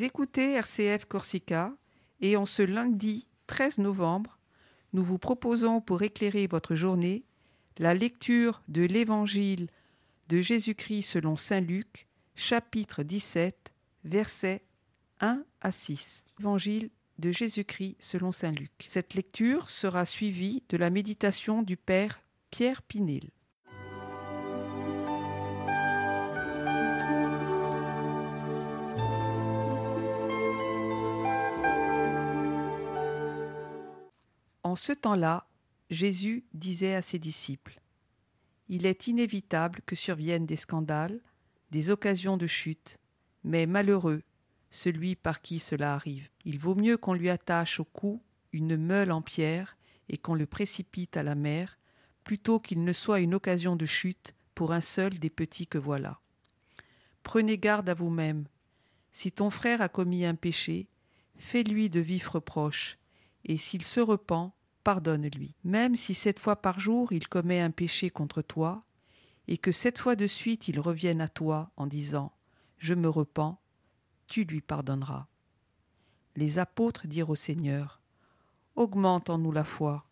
Écoutez RCF Corsica et en ce lundi 13 novembre, nous vous proposons pour éclairer votre journée la lecture de l'Évangile de Jésus-Christ selon Saint Luc, chapitre 17, versets 1 à 6. Évangile de Jésus-Christ selon Saint Luc. Cette lecture sera suivie de la méditation du Père Pierre Pinel. En ce temps-là, Jésus disait à ses disciples Il est inévitable que surviennent des scandales, des occasions de chute, mais malheureux celui par qui cela arrive. Il vaut mieux qu'on lui attache au cou une meule en pierre et qu'on le précipite à la mer, plutôt qu'il ne soit une occasion de chute pour un seul des petits que voilà. Prenez garde à vous-même. Si ton frère a commis un péché, fais-lui de vifs reproches, et s'il se repent, pardonne-lui. Même si sept fois par jour il commet un péché contre toi, et que sept fois de suite il revienne à toi en disant Je me repens, tu lui pardonneras. Les apôtres dirent au Seigneur Augmente en nous la foi.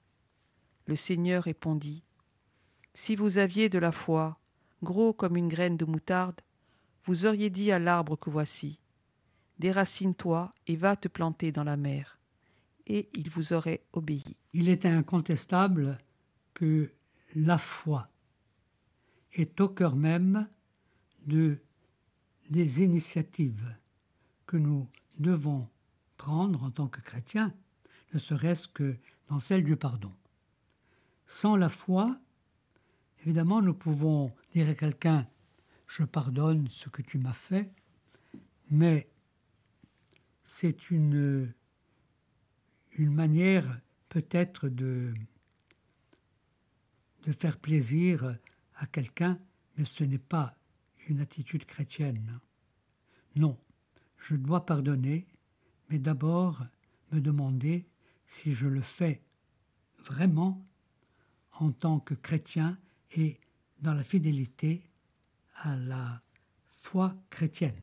Le Seigneur répondit Si vous aviez de la foi, gros comme une graine de moutarde, vous auriez dit à l'arbre que voici Déracine-toi et va te planter dans la mer et il vous aurait obéi. Il est incontestable que la foi est au cœur même de, des initiatives que nous devons prendre en tant que chrétiens, ne serait-ce que dans celle du pardon. Sans la foi, évidemment, nous pouvons dire à quelqu'un Je pardonne ce que tu m'as fait, mais c'est une une manière peut-être de, faire plaisir à quelqu'un, mais ce n'est pas une attitude chrétienne. Non, je dois pardonner, mais d'abord me demander si je le fais vraiment en tant que chrétien et dans la fidélité à la foi chrétienne.